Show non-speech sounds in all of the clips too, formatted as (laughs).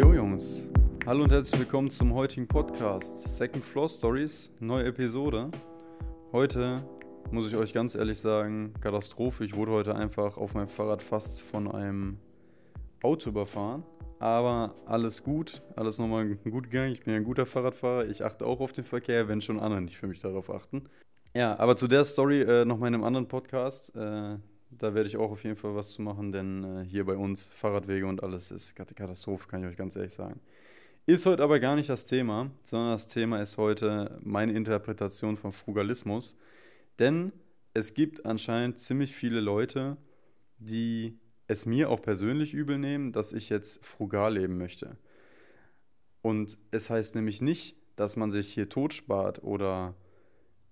Jo Jungs, hallo und herzlich willkommen zum heutigen Podcast Second Floor Stories, neue Episode. Heute muss ich euch ganz ehrlich sagen, Katastrophe. Ich wurde heute einfach auf meinem Fahrrad fast von einem Auto überfahren. Aber alles gut, alles nochmal gut gegangen. Ich bin ein guter Fahrradfahrer. Ich achte auch auf den Verkehr, wenn schon andere nicht für mich darauf achten. Ja, aber zu der Story äh, nochmal in einem anderen Podcast. Äh, da werde ich auch auf jeden Fall was zu machen, denn äh, hier bei uns Fahrradwege und alles ist Katastrophe, kann ich euch ganz ehrlich sagen. Ist heute aber gar nicht das Thema, sondern das Thema ist heute meine Interpretation von Frugalismus. Denn es gibt anscheinend ziemlich viele Leute, die es mir auch persönlich übel nehmen, dass ich jetzt frugal leben möchte. Und es heißt nämlich nicht, dass man sich hier tot spart oder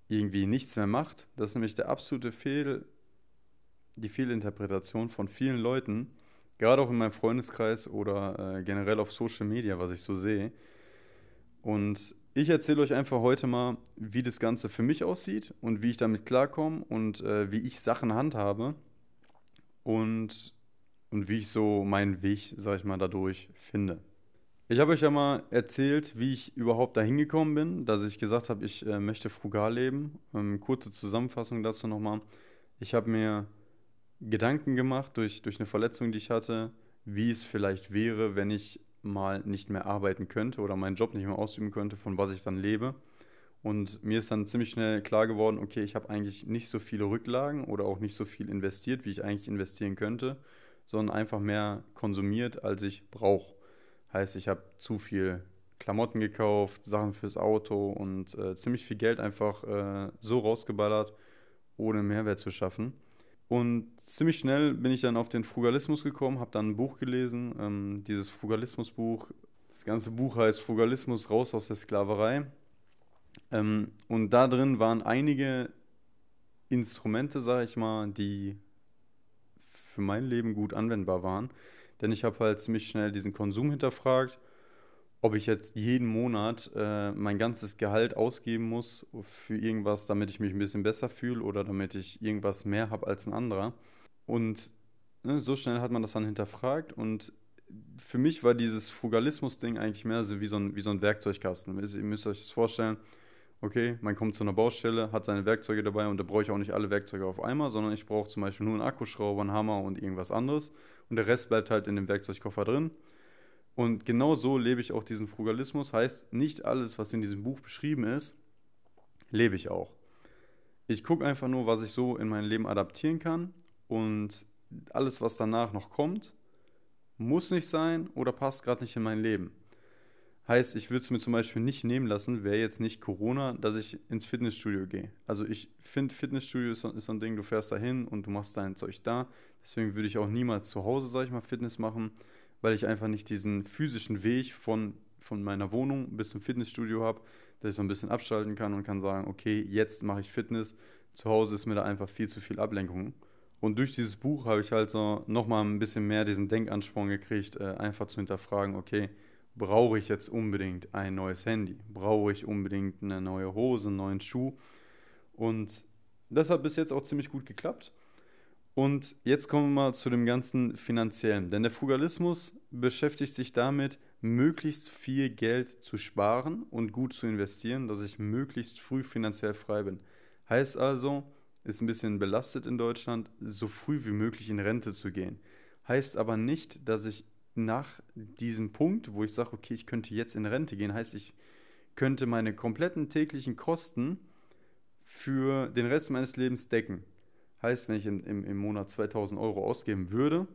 irgendwie nichts mehr macht. Das ist nämlich der absolute Fehl, die Fehlinterpretation von vielen Leuten, gerade auch in meinem Freundeskreis oder äh, generell auf Social Media, was ich so sehe. Und ich erzähle euch einfach heute mal, wie das Ganze für mich aussieht und wie ich damit klarkomme und äh, wie ich Sachen handhabe und und wie ich so meinen Weg, sag ich mal, dadurch finde. Ich habe euch ja mal erzählt, wie ich überhaupt dahin gekommen bin, dass ich gesagt habe, ich äh, möchte frugal leben. Ähm, kurze Zusammenfassung dazu nochmal. Ich habe mir Gedanken gemacht durch, durch eine Verletzung, die ich hatte, wie es vielleicht wäre, wenn ich mal nicht mehr arbeiten könnte oder meinen Job nicht mehr ausüben könnte, von was ich dann lebe. Und mir ist dann ziemlich schnell klar geworden, okay, ich habe eigentlich nicht so viele Rücklagen oder auch nicht so viel investiert, wie ich eigentlich investieren könnte sondern einfach mehr konsumiert, als ich brauche. Heißt, ich habe zu viel Klamotten gekauft, Sachen fürs Auto und äh, ziemlich viel Geld einfach äh, so rausgeballert, ohne Mehrwert zu schaffen. Und ziemlich schnell bin ich dann auf den Frugalismus gekommen, habe dann ein Buch gelesen, ähm, dieses Frugalismusbuch. Das ganze Buch heißt Frugalismus raus aus der Sklaverei. Ähm, und da drin waren einige Instrumente, sage ich mal, die für mein Leben gut anwendbar waren. Denn ich habe halt ziemlich schnell diesen Konsum hinterfragt, ob ich jetzt jeden Monat äh, mein ganzes Gehalt ausgeben muss für irgendwas, damit ich mich ein bisschen besser fühle oder damit ich irgendwas mehr habe als ein anderer. Und ne, so schnell hat man das dann hinterfragt und für mich war dieses Frugalismus-Ding eigentlich mehr so wie so ein, wie so ein Werkzeugkasten. Ihr müsst euch das vorstellen, okay, man kommt zu einer Baustelle, hat seine Werkzeuge dabei und da brauche ich auch nicht alle Werkzeuge auf einmal, sondern ich brauche zum Beispiel nur einen Akkuschrauber, einen Hammer und irgendwas anderes und der Rest bleibt halt in dem Werkzeugkoffer drin. Und genau so lebe ich auch diesen Frugalismus, heißt nicht alles, was in diesem Buch beschrieben ist, lebe ich auch. Ich gucke einfach nur, was ich so in mein Leben adaptieren kann und alles, was danach noch kommt, muss nicht sein oder passt gerade nicht in mein Leben. Heißt, ich würde es mir zum Beispiel nicht nehmen lassen, wäre jetzt nicht Corona, dass ich ins Fitnessstudio gehe. Also ich finde, Fitnessstudio ist so, ist so ein Ding, du fährst da hin und du machst dein Zeug da. Deswegen würde ich auch niemals zu Hause, sage ich mal, Fitness machen, weil ich einfach nicht diesen physischen Weg von, von meiner Wohnung bis zum Fitnessstudio habe, dass ich so ein bisschen abschalten kann und kann sagen, okay, jetzt mache ich Fitness. Zu Hause ist mir da einfach viel zu viel Ablenkung. Und durch dieses Buch habe ich halt so nochmal ein bisschen mehr diesen Denkansporn gekriegt, äh, einfach zu hinterfragen, okay, brauche ich jetzt unbedingt ein neues Handy? Brauche ich unbedingt eine neue Hose, einen neuen Schuh? Und das hat bis jetzt auch ziemlich gut geklappt. Und jetzt kommen wir mal zu dem ganzen finanziellen. Denn der Frugalismus beschäftigt sich damit, möglichst viel Geld zu sparen und gut zu investieren, dass ich möglichst früh finanziell frei bin. Heißt also, ist ein bisschen belastet in Deutschland, so früh wie möglich in Rente zu gehen. Heißt aber nicht, dass ich nach diesem Punkt, wo ich sage, okay, ich könnte jetzt in Rente gehen, heißt, ich könnte meine kompletten täglichen Kosten für den Rest meines Lebens decken. Heißt, wenn ich im, im, im Monat 2000 Euro ausgeben würde,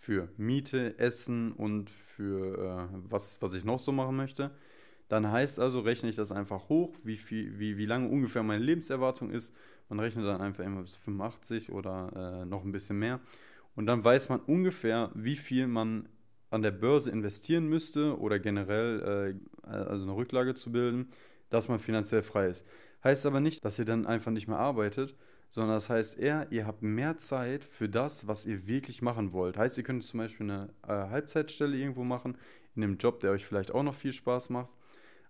für Miete, Essen und für äh, was, was ich noch so machen möchte, dann heißt also, rechne ich das einfach hoch, wie, viel, wie, wie lange ungefähr meine Lebenserwartung ist. Man rechnet dann einfach immer bis 85 oder äh, noch ein bisschen mehr. Und dann weiß man ungefähr, wie viel man an der Börse investieren müsste oder generell äh, also eine Rücklage zu bilden, dass man finanziell frei ist. Heißt aber nicht, dass ihr dann einfach nicht mehr arbeitet, sondern das heißt eher, ihr habt mehr Zeit für das, was ihr wirklich machen wollt. Heißt, ihr könnt zum Beispiel eine äh, Halbzeitstelle irgendwo machen, in einem Job, der euch vielleicht auch noch viel Spaß macht.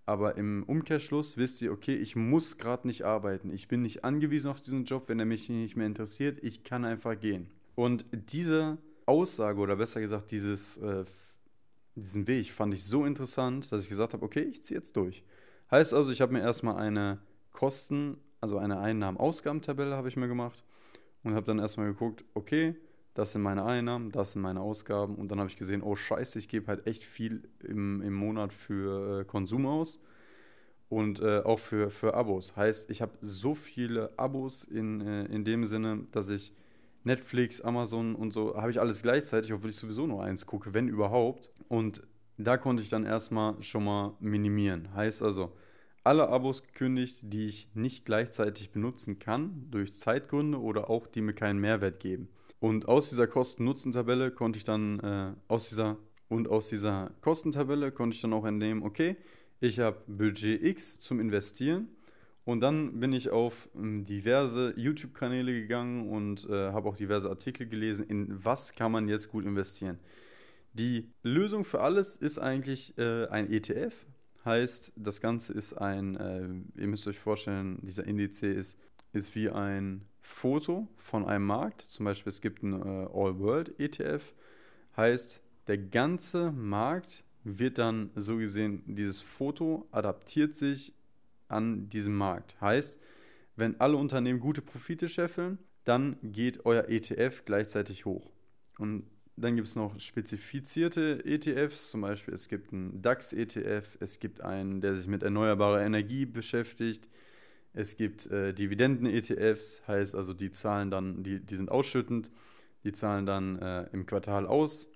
aber im Umkehrschluss wisst ihr, okay, ich muss gerade nicht arbeiten. Ich bin nicht angewiesen auf diesen Job, wenn er mich nicht mehr interessiert. Ich kann einfach gehen. Und diese Aussage oder besser gesagt dieses, äh, diesen Weg fand ich so interessant, dass ich gesagt habe, okay, ich ziehe jetzt durch. Heißt also, ich habe mir erstmal eine Kosten, also eine Einnahmen-Ausgabentabelle habe ich mir gemacht und habe dann erstmal geguckt, okay, das sind meine Einnahmen, das sind meine Ausgaben. Und dann habe ich gesehen, oh scheiße, ich gebe halt echt viel im, im Monat für äh, Konsum aus und äh, auch für, für Abos. Heißt, ich habe so viele Abos in, äh, in dem Sinne, dass ich Netflix, Amazon und so, habe ich alles gleichzeitig, obwohl ich sowieso nur eins gucke, wenn überhaupt. Und da konnte ich dann erstmal schon mal minimieren. Heißt also, alle Abos gekündigt, die ich nicht gleichzeitig benutzen kann, durch Zeitgründe oder auch die mir keinen Mehrwert geben. Und aus dieser Kosten-Nutzen-Tabelle konnte ich dann, äh, aus dieser, und aus dieser Kostentabelle konnte ich dann auch entnehmen, okay, ich habe Budget X zum Investieren und dann bin ich auf ähm, diverse YouTube-Kanäle gegangen und äh, habe auch diverse Artikel gelesen, in was kann man jetzt gut investieren. Die Lösung für alles ist eigentlich äh, ein ETF. Heißt, das Ganze ist ein, äh, ihr müsst euch vorstellen, dieser Indiz ist, ist wie ein Foto von einem Markt. Zum Beispiel es gibt einen äh, All-World-ETF. Heißt, der ganze Markt wird dann so gesehen, dieses Foto adaptiert sich an diesem Markt. Heißt, wenn alle Unternehmen gute Profite scheffeln, dann geht euer ETF gleichzeitig hoch. Und dann gibt es noch spezifizierte ETFs, zum Beispiel es gibt einen DAX-ETF, es gibt einen, der sich mit erneuerbarer Energie beschäftigt, es gibt äh, Dividenden-ETFs, heißt also, die zahlen dann, die, die sind ausschüttend, die zahlen dann äh, im Quartal aus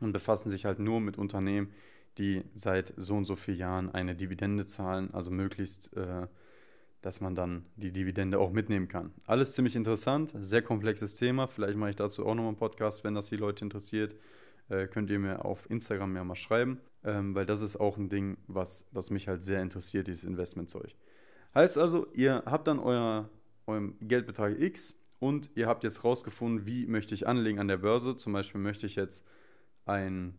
und befassen sich halt nur mit Unternehmen, die seit so und so vielen Jahren eine Dividende zahlen, also möglichst, äh, dass man dann die Dividende auch mitnehmen kann. Alles ziemlich interessant, sehr komplexes Thema. Vielleicht mache ich dazu auch nochmal einen Podcast, wenn das die Leute interessiert. Äh, könnt ihr mir auf Instagram ja mal schreiben, ähm, weil das ist auch ein Ding, was, was mich halt sehr interessiert, dieses Investmentzeug. Heißt also, ihr habt dann euer, euren Geldbetrag X und ihr habt jetzt rausgefunden, wie möchte ich anlegen an der Börse. Zum Beispiel möchte ich jetzt ein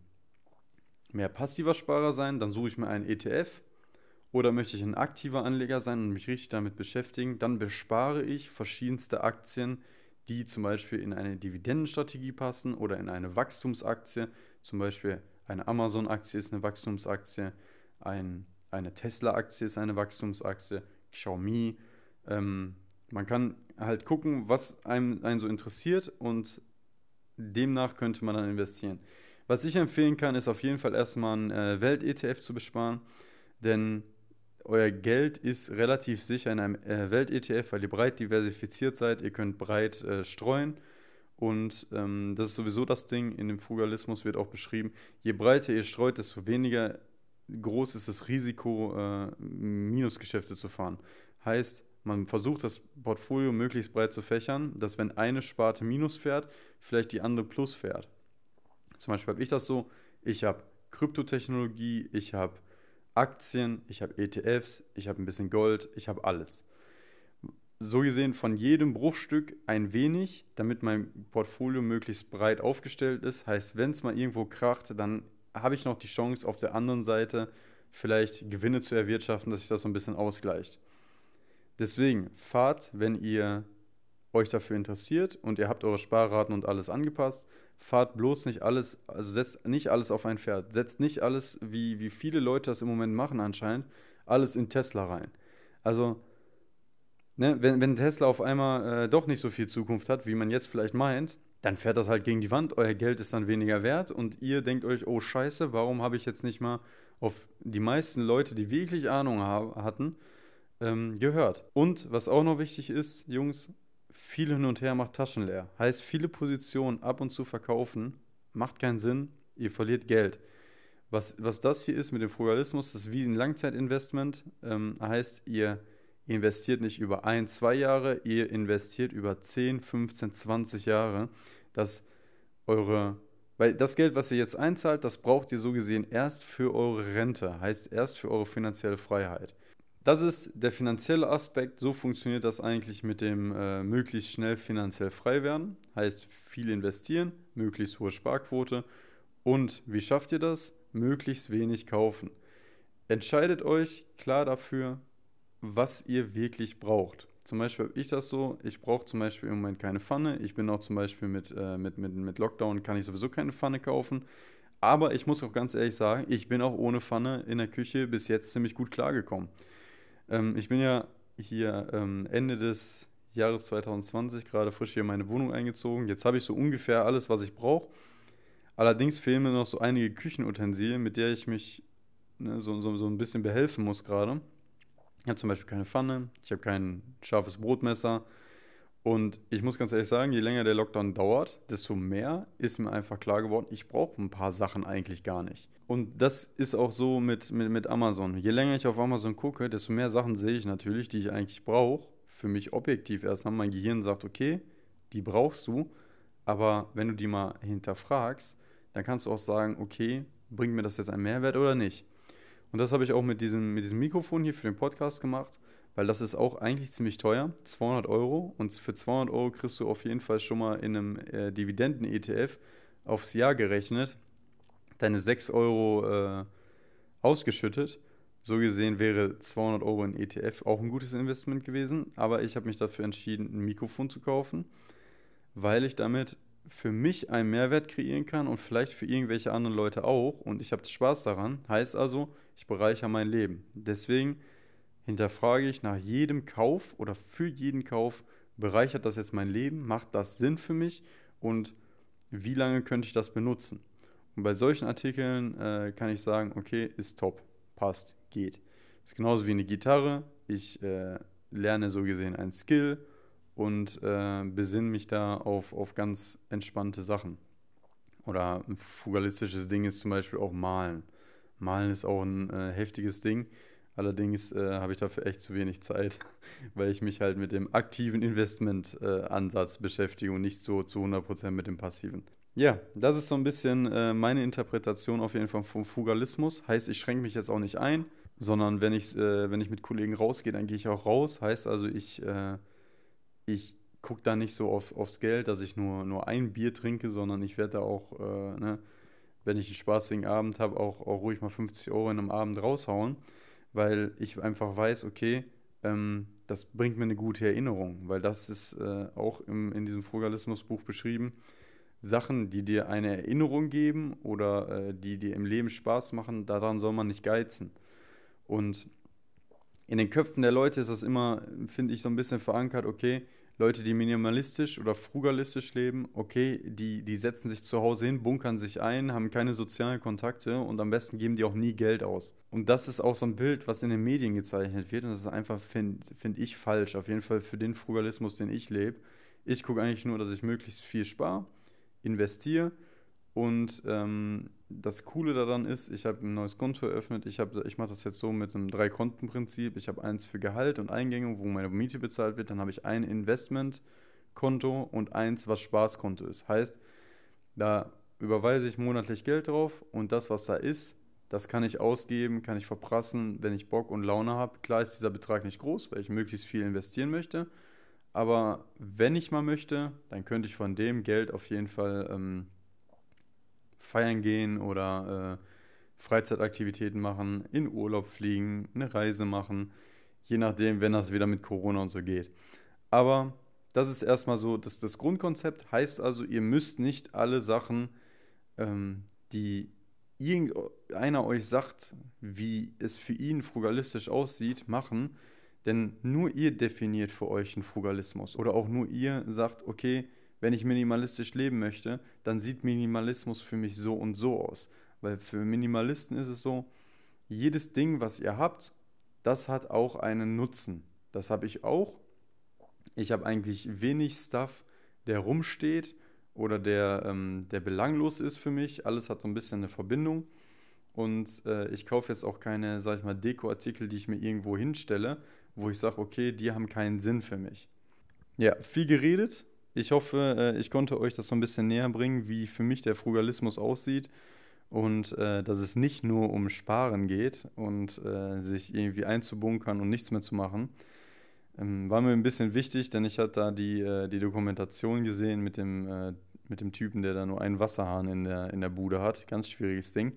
mehr passiver Sparer sein, dann suche ich mir einen ETF. Oder möchte ich ein aktiver Anleger sein und mich richtig damit beschäftigen, dann bespare ich verschiedenste Aktien, die zum Beispiel in eine Dividendenstrategie passen oder in eine Wachstumsaktie. Zum Beispiel eine Amazon-Aktie ist eine Wachstumsaktie, ein, eine Tesla-Aktie ist eine Wachstumsaktie, Xiaomi. Ähm, man kann halt gucken, was einem, einen so interessiert und demnach könnte man dann investieren. Was ich empfehlen kann, ist auf jeden Fall erstmal ein äh, Welt-ETF zu besparen, denn euer Geld ist relativ sicher in einem äh, Welt-ETF, weil ihr breit diversifiziert seid, ihr könnt breit äh, streuen und ähm, das ist sowieso das Ding, in dem Frugalismus wird auch beschrieben, je breiter ihr streut, desto weniger groß ist das Risiko, äh, Minusgeschäfte zu fahren. Heißt, man versucht das Portfolio möglichst breit zu fächern, dass wenn eine Sparte Minus fährt, vielleicht die andere Plus fährt. Zum Beispiel habe ich das so, ich habe Kryptotechnologie, ich habe Aktien, ich habe ETFs, ich habe ein bisschen Gold, ich habe alles. So gesehen von jedem Bruchstück ein wenig, damit mein Portfolio möglichst breit aufgestellt ist. Heißt, wenn es mal irgendwo kracht, dann habe ich noch die Chance, auf der anderen Seite vielleicht Gewinne zu erwirtschaften, dass sich das so ein bisschen ausgleicht. Deswegen fahrt, wenn ihr euch dafür interessiert und ihr habt eure Sparraten und alles angepasst, fahrt bloß nicht alles, also setzt nicht alles auf ein Pferd. Setzt nicht alles, wie, wie viele Leute das im Moment machen anscheinend, alles in Tesla rein. Also, ne, wenn, wenn Tesla auf einmal äh, doch nicht so viel Zukunft hat, wie man jetzt vielleicht meint, dann fährt das halt gegen die Wand, euer Geld ist dann weniger wert und ihr denkt euch, oh scheiße, warum habe ich jetzt nicht mal auf die meisten Leute, die wirklich Ahnung hatten, ähm, gehört. Und was auch noch wichtig ist, Jungs, viel hin und her macht Taschen leer. Heißt, viele Positionen ab und zu verkaufen, macht keinen Sinn, ihr verliert Geld. Was, was das hier ist mit dem Frugalismus, das ist wie ein Langzeitinvestment. Ähm, heißt, ihr investiert nicht über ein, zwei Jahre, ihr investiert über 10, 15, 20 Jahre, dass eure, weil das Geld, was ihr jetzt einzahlt, das braucht ihr so gesehen erst für eure Rente, heißt erst für eure finanzielle Freiheit. Das ist der finanzielle Aspekt, so funktioniert das eigentlich mit dem äh, möglichst schnell finanziell frei werden, heißt viel investieren, möglichst hohe Sparquote und wie schafft ihr das? Möglichst wenig kaufen. entscheidet euch klar dafür, was ihr wirklich braucht. Zum Beispiel habe ich das so, ich brauche zum Beispiel im Moment keine Pfanne. Ich bin auch zum Beispiel mit, äh, mit, mit, mit Lockdown, kann ich sowieso keine Pfanne kaufen. Aber ich muss auch ganz ehrlich sagen, ich bin auch ohne Pfanne in der Küche bis jetzt ziemlich gut klargekommen. Ähm, ich bin ja hier ähm, Ende des Jahres 2020 gerade frisch hier in meine Wohnung eingezogen. Jetzt habe ich so ungefähr alles, was ich brauche. Allerdings fehlen mir noch so einige Küchenutensilien, mit der ich mich ne, so, so, so ein bisschen behelfen muss gerade. Ich habe zum Beispiel keine Pfanne, ich habe kein scharfes Brotmesser. Und ich muss ganz ehrlich sagen, je länger der Lockdown dauert, desto mehr ist mir einfach klar geworden, ich brauche ein paar Sachen eigentlich gar nicht. Und das ist auch so mit, mit, mit Amazon. Je länger ich auf Amazon gucke, desto mehr Sachen sehe ich natürlich, die ich eigentlich brauche. Für mich objektiv erstmal. Mein Gehirn sagt, okay, die brauchst du. Aber wenn du die mal hinterfragst, dann kannst du auch sagen, okay, bringt mir das jetzt einen Mehrwert oder nicht? Und das habe ich auch mit diesem, mit diesem Mikrofon hier für den Podcast gemacht, weil das ist auch eigentlich ziemlich teuer, 200 Euro. Und für 200 Euro kriegst du auf jeden Fall schon mal in einem äh, Dividenden-ETF aufs Jahr gerechnet deine 6 Euro äh, ausgeschüttet. So gesehen wäre 200 Euro in ETF auch ein gutes Investment gewesen. Aber ich habe mich dafür entschieden, ein Mikrofon zu kaufen, weil ich damit für mich einen Mehrwert kreieren kann und vielleicht für irgendwelche anderen Leute auch. Und ich habe Spaß daran. Heißt also, ich bereichere mein Leben. Deswegen hinterfrage ich nach jedem Kauf oder für jeden Kauf, bereichert das jetzt mein Leben? Macht das Sinn für mich? Und wie lange könnte ich das benutzen? Und bei solchen Artikeln äh, kann ich sagen, okay, ist top, passt, geht. Ist genauso wie eine Gitarre. Ich äh, lerne so gesehen ein Skill und äh, besinne mich da auf, auf ganz entspannte Sachen. Oder ein fugalistisches Ding ist zum Beispiel auch Malen. Malen ist auch ein äh, heftiges Ding. Allerdings äh, habe ich dafür echt zu wenig Zeit, (laughs) weil ich mich halt mit dem aktiven Investment-Ansatz äh, beschäftige und nicht so zu 100% mit dem passiven. Ja, das ist so ein bisschen äh, meine Interpretation auf jeden Fall vom Fugalismus. Heißt, ich schränke mich jetzt auch nicht ein, sondern wenn ich, äh, wenn ich mit Kollegen rausgehe, dann gehe ich auch raus. Heißt also, ich, äh, ich gucke da nicht so auf, aufs Geld, dass ich nur, nur ein Bier trinke, sondern ich werde da auch, äh, ne, wenn ich einen spaßigen Abend habe, auch, auch ruhig mal 50 Euro in einem Abend raushauen, weil ich einfach weiß, okay, ähm, das bringt mir eine gute Erinnerung, weil das ist äh, auch im, in diesem Frugalismusbuch beschrieben Sachen, die dir eine Erinnerung geben oder äh, die dir im Leben Spaß machen, daran soll man nicht geizen. Und in den Köpfen der Leute ist das immer, finde ich, so ein bisschen verankert, okay, Leute, die minimalistisch oder frugalistisch leben, okay, die, die setzen sich zu Hause hin, bunkern sich ein, haben keine sozialen Kontakte und am besten geben die auch nie Geld aus. Und das ist auch so ein Bild, was in den Medien gezeichnet wird und das ist einfach, finde find ich, falsch. Auf jeden Fall für den Frugalismus, den ich lebe. Ich gucke eigentlich nur, dass ich möglichst viel spare investiere. Und ähm, das Coole daran ist, ich habe ein neues Konto eröffnet. Ich, ich mache das jetzt so mit einem Drei-Konten-Prinzip. Ich habe eins für Gehalt und Eingänge, wo meine Miete bezahlt wird. Dann habe ich ein Investmentkonto und eins, was Spaßkonto ist. Heißt, da überweise ich monatlich Geld drauf und das, was da ist, das kann ich ausgeben, kann ich verprassen, wenn ich Bock und Laune habe. Klar ist dieser Betrag nicht groß, weil ich möglichst viel investieren möchte. Aber wenn ich mal möchte, dann könnte ich von dem Geld auf jeden Fall ähm, feiern gehen oder äh, Freizeitaktivitäten machen, in Urlaub fliegen, eine Reise machen, je nachdem, wenn das wieder mit Corona und so geht. Aber das ist erstmal so das, das Grundkonzept. Heißt also, ihr müsst nicht alle Sachen, ähm, die irgendeiner euch sagt, wie es für ihn frugalistisch aussieht, machen, denn nur ihr definiert für euch einen Frugalismus. Oder auch nur ihr sagt, okay, wenn ich minimalistisch leben möchte, dann sieht Minimalismus für mich so und so aus. Weil für Minimalisten ist es so, jedes Ding, was ihr habt, das hat auch einen Nutzen. Das habe ich auch. Ich habe eigentlich wenig Stuff, der rumsteht oder der, ähm, der belanglos ist für mich. Alles hat so ein bisschen eine Verbindung. Und äh, ich kaufe jetzt auch keine, sag ich mal, Dekoartikel, die ich mir irgendwo hinstelle, wo ich sage, okay, die haben keinen Sinn für mich. Ja, viel geredet. Ich hoffe, äh, ich konnte euch das so ein bisschen näher bringen, wie für mich der Frugalismus aussieht und äh, dass es nicht nur um Sparen geht und äh, sich irgendwie einzubunkern und nichts mehr zu machen. Ähm, war mir ein bisschen wichtig, denn ich hatte da die, äh, die Dokumentation gesehen mit dem, äh, mit dem Typen, der da nur einen Wasserhahn in der, in der Bude hat. Ganz schwieriges Ding.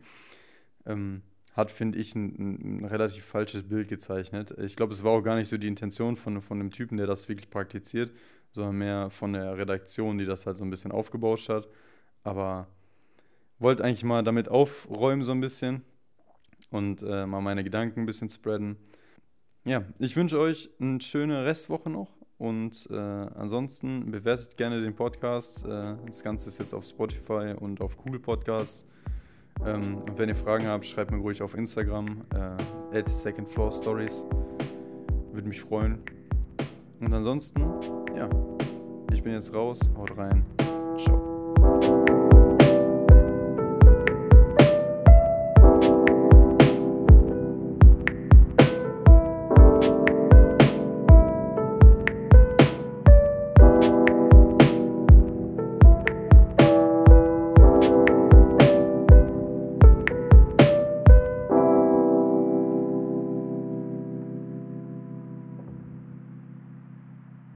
Ähm, hat, finde ich, ein, ein, relativ falsches Bild gezeichnet. Ich glaube, es war auch gar nicht so die Intention von, von dem Typen, der das wirklich praktiziert, sondern mehr von der Redaktion, die das halt so ein bisschen aufgebauscht hat. Aber wollte eigentlich mal damit aufräumen so ein bisschen und äh, mal meine Gedanken ein bisschen spreaden. Ja, ich wünsche euch eine schöne Restwoche noch und äh, ansonsten bewertet gerne den Podcast. Äh, das Ganze ist jetzt auf Spotify und auf Google Podcasts. Ähm, und wenn ihr Fragen habt, schreibt mir ruhig auf Instagram äh, at Second Floor Stories. Würde mich freuen. Und ansonsten, ja, ich bin jetzt raus. Haut rein. Ciao.